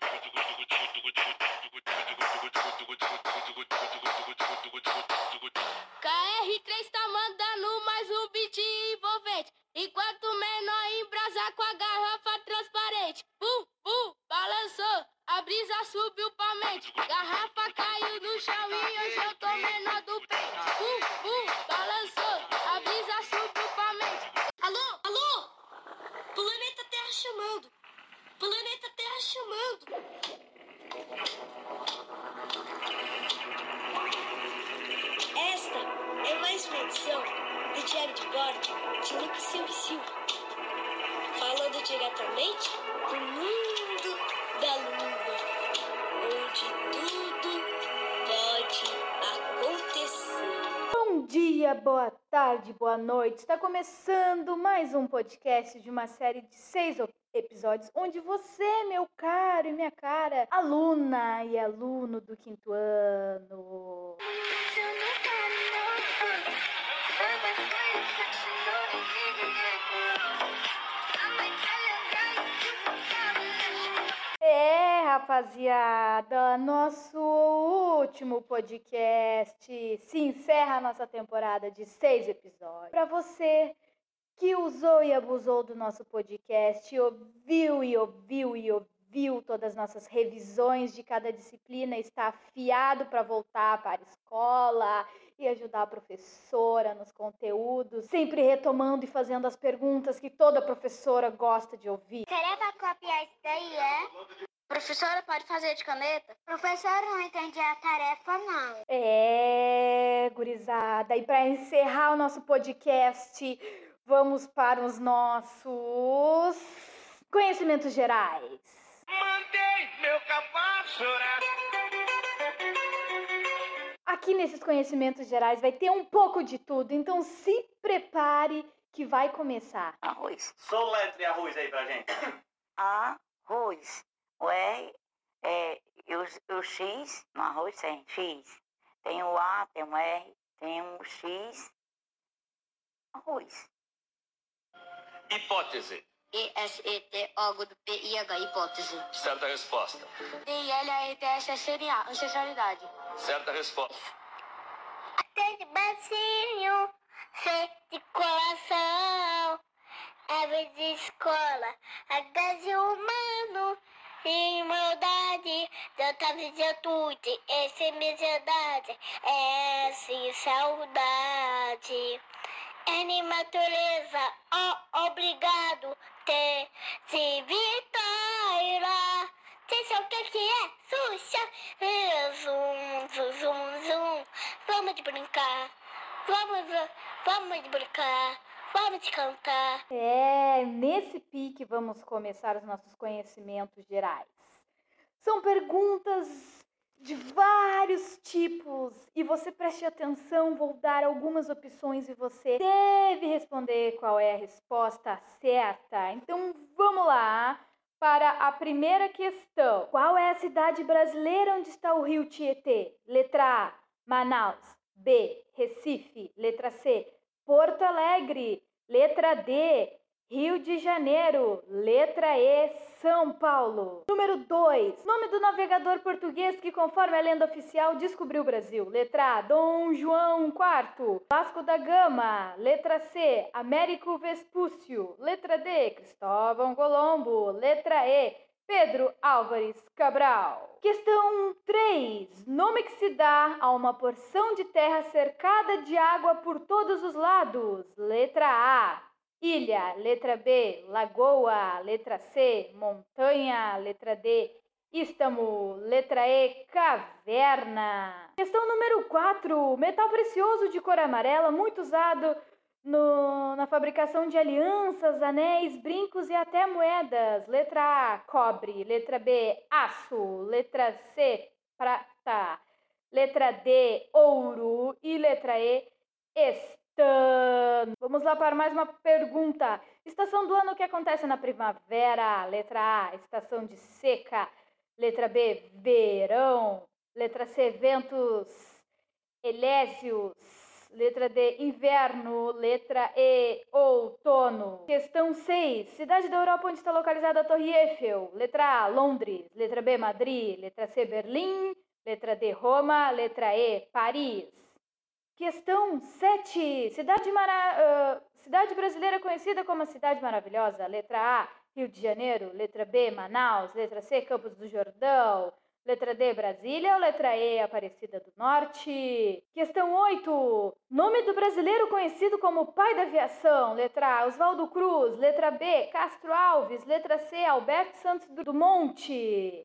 두구두구두구두구두구두구 diretamente do mundo da lua, onde tudo pode acontecer. Bom dia, boa tarde, boa noite. Está começando mais um podcast de uma série de seis episódios, onde você, meu caro e minha cara, aluna e aluno do quinto ano. Rapaziada, nosso último podcast se encerra a nossa temporada de seis episódios. Para você que usou e abusou do nosso podcast, ouviu e ouviu e ouviu todas as nossas revisões de cada disciplina, está afiado para voltar para a escola e ajudar a professora nos conteúdos, sempre retomando e fazendo as perguntas que toda professora gosta de ouvir. Será copiar isso daí, é? Professora, pode fazer de caneta? Professor, não entendi a tarefa, não. É, gurizada. E para encerrar o nosso podcast, vamos para os nossos conhecimentos gerais. Mandei meu cavalo chorar. Aqui nesses conhecimentos gerais vai ter um pouco de tudo, então se prepare que vai começar. Arroz. Soletre arroz aí pra gente. Arroz. O R é e o, o X no arroz tem X. Tem o A, tem o R, tem o X. Arroz. Hipótese. I-S-E-T-O, do P-I-H, hipótese. Certa resposta. D-I-L-A-R-T-S-S-N-A, ancestralidade. Certa resposta. T de bacinho, C de coração, R de escola, H de humano, igualdade, J de virtude, S de misericórdia, S saudade. N natureza, O obrigado, T de vitória. Sabe o que que é? Xuxa. É, Zum, zum, zum, zum. Vamos brincar. Vamos, vamos brincar. Vamos de cantar. É, nesse pique vamos começar os nossos conhecimentos gerais. São perguntas de vários tipos e você preste atenção, vou dar algumas opções e você deve responder qual é a resposta certa. Então vamos lá para a primeira questão. Qual é a cidade brasileira onde está o rio Tietê? Letra A, Manaus. B, Recife. Alegre. Letra D, Rio de Janeiro. Letra E, São Paulo. Número 2. Nome do navegador português que, conforme a lenda oficial, descobriu o Brasil. Letra A, Dom João IV. Vasco da Gama. Letra C, Américo Vespúcio. Letra D, Cristóvão Colombo. Letra E, Pedro Álvares Cabral. Questão 3. Nome que se dá a uma porção de terra cercada de água por todos os lados. Letra A. Ilha. Letra B. Lagoa. Letra C. Montanha. Letra D. Istmo. Letra E. Caverna. Questão número 4. Metal precioso de cor amarela, muito usado no- na fabricação de alianças, anéis, brincos e até moedas. Letra A, cobre. Letra B, aço. Letra C, prata. Letra D, ouro. E letra E, estano. Vamos lá para mais uma pergunta. Estação do ano que acontece na primavera. Letra A, estação de seca. Letra B, verão. Letra C, ventos elésios. Letra D, inverno. Letra E, outono. Questão 6. Cidade da Europa onde está localizada a Torre Eiffel. Letra A, Londres. Letra B, Madrid. Letra C, Berlim. Letra D, Roma. Letra E, Paris. Questão 7. Cidade, mara... Uh, cidade brasileira conhecida como a Cidade Maravilhosa. Letra A, Rio de Janeiro. Letra B, Manaus. Letra C, Campos do Jordão. Letra D, Brasília ou letra E, Aparecida do Norte? Questão 8. Nome do brasileiro conhecido como pai da aviação. Letra A, Oswaldo Cruz. Letra B, Castro Alves. Letra C, Alberto Santos Dumont.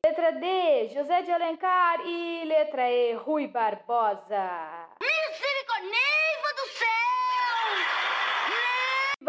Letra D, José de Alencar. E letra E, Rui Barbosa. Misericórdia do céu!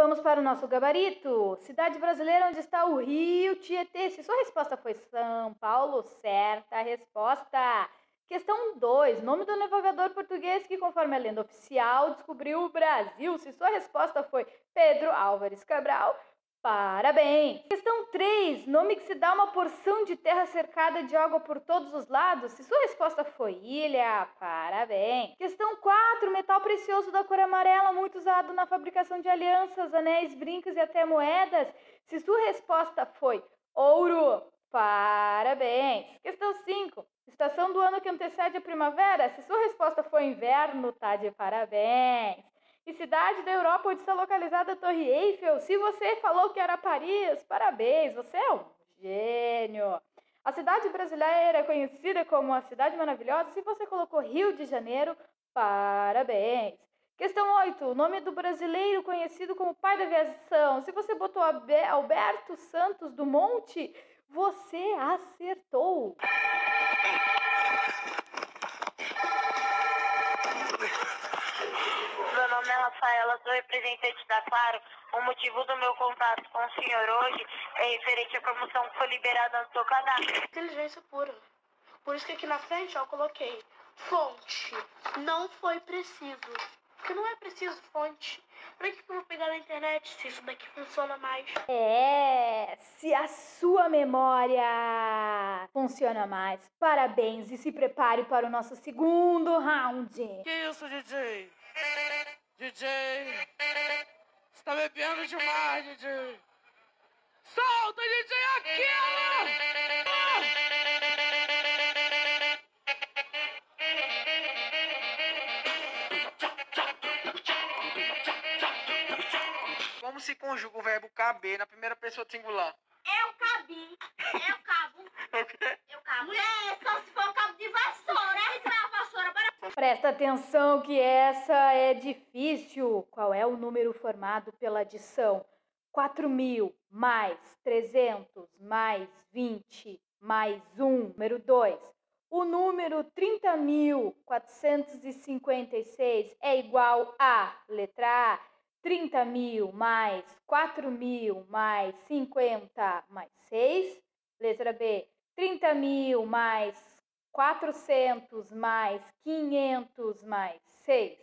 Vamos para o nosso gabarito. Cidade brasileira onde está o Rio Tietê. Se sua resposta foi São Paulo, certa a resposta. Questão 2. Nome do navegador português que, conforme a lenda oficial, descobriu o Brasil. Se sua resposta foi Pedro Álvares Cabral, Parabéns! Questão 3. Nome que se dá uma porção de terra cercada de água por todos os lados. Se sua resposta foi ilha, parabéns! Questão 4. Metal precioso da cor amarela, muito usado na fabricação de alianças, anéis, brincos e até moedas. Se sua resposta foi ouro, parabéns! Questão 5. Estação do ano que antecede a primavera. Se sua resposta foi inverno, tá de parabéns! E cidade da Europa onde está localizada a Torre Eiffel? Se você falou que era Paris, parabéns, você é um gênio. A cidade brasileira é conhecida como a Cidade Maravilhosa. Se você colocou Rio de Janeiro, parabéns. Questão 8. O nome do brasileiro conhecido como pai da aviação. Se você botou Alberto Santos Dumont, você acertou. nome é Rafaela, sou representante da Claro. O motivo do meu contato com o senhor hoje é referente à promoção que foi liberada no seu cadastro. Inteligência pura. Por isso que aqui na frente ó, eu coloquei fonte. Não foi preciso. Porque não é preciso fonte. Pra que eu vou pegar na internet se isso daqui funciona mais? É, se a sua memória funciona mais. Parabéns e se prepare para o nosso segundo round. Que isso, DJ? DJ, você tá bebendo demais, DJ. Solta, DJ, aquela! Como se conjuga o verbo caber na primeira pessoa singular? Eu cabi. Eu cabo. O quê? Eu cabo. Mulher, só se for cabo de vassoura. Aí vai a vassoura para Presta atenção que essa é difícil. Qual é o número formado pela adição? 4.000 mais 300 mais 20 mais 1, número 2. O número 30.456 é igual a, letra A, 30.000 mais 4.000 mais 50 mais 6. Letra B, 30.000 mais 400 mais 500 mais 6.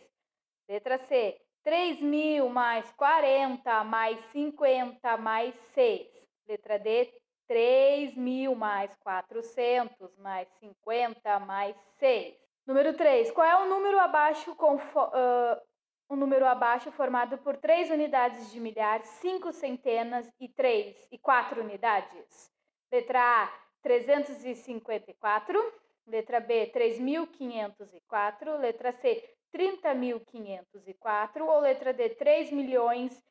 Letra C, 3 mil mais 40 mais 50 mais 6. Letra D, 3 mil mais 400 mais 50 mais 6. Número 3. Qual é o número abaixo com uh, um número abaixo formado por 3 unidades de milhar, 5 centenas e 3 e 4 unidades? Letra A, 354. Letra B, 3.504. Letra C, 30.504. Ou letra D, 3 milhões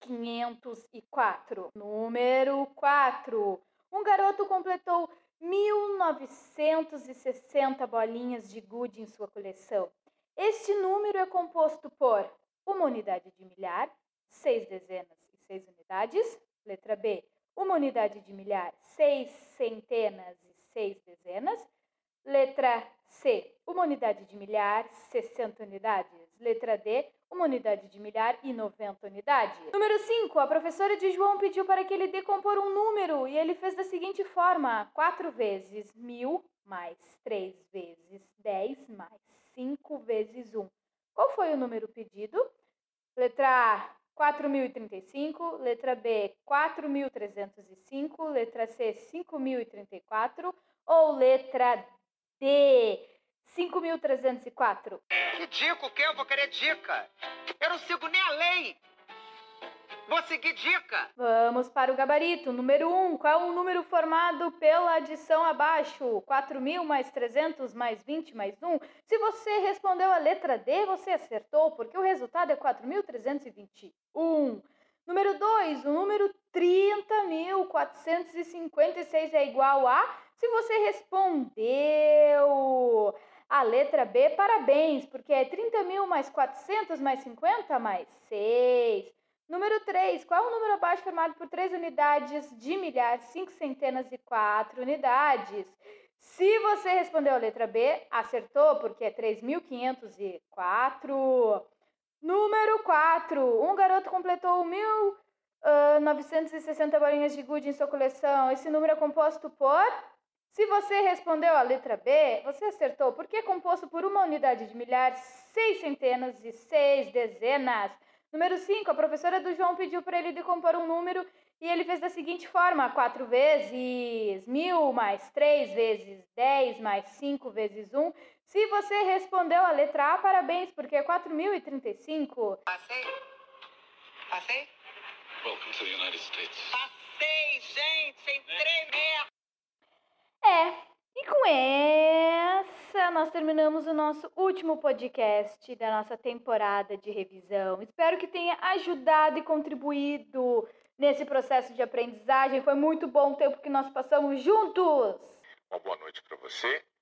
504. Número 4. Um garoto completou 1.960 bolinhas de gude em sua coleção. Este número é composto por uma unidade de milhar, seis dezenas e seis unidades. Letra B, uma unidade de milhar, seis centenas e seis dezenas. Letra C, uma unidade de milhar, 60 unidades. Letra D, uma unidade de milhar e 90 unidades. Número 5, a professora de João pediu para que ele decompor um número e ele fez da seguinte forma: 4 vezes mil mais 3 vezes 10 mais 5 vezes 1. Qual foi o número pedido? Letra A, 4.035. Letra B, 4.305. Letra C, 5.034. Ou letra D, 5.304. Que dica o quê? Eu vou querer dica. Eu não sigo nem a lei. Vou seguir dica. Vamos para o gabarito. Número 1. Um, qual é o número formado pela adição abaixo? 4.000 mais 300 mais 20 mais 1. Se você respondeu a letra D, você acertou, porque o resultado é 4.321. Número 2. O número 30.456 é igual a... Se você respondeu a letra B, parabéns, porque é 30 mil mais 400 mais 50 mais 6. Número 3. Qual é o número abaixo formado por 3 unidades de milhar, 5 centenas e 4 unidades? Se você respondeu a letra B, acertou, porque é 3.504. Número 4. Um garoto completou 1.960 uh, bolinhas de gude em sua coleção. Esse número é composto por... Se você respondeu a letra B, você acertou, porque é composto por uma unidade de milhar, seis centenas e seis dezenas. Número 5, a professora do João pediu para ele decompor um número e ele fez da seguinte forma: 4 vezes mil mais 3 vezes 10 mais 5 vezes 1. Se você respondeu a letra A, parabéns, porque é 4.035. Passei? Passei? Welcome to the United States. Passei, gente, sem tremer. É, e com essa, nós terminamos o nosso último podcast da nossa temporada de revisão. Espero que tenha ajudado e contribuído nesse processo de aprendizagem. Foi muito bom o tempo que nós passamos juntos. Uma boa noite para você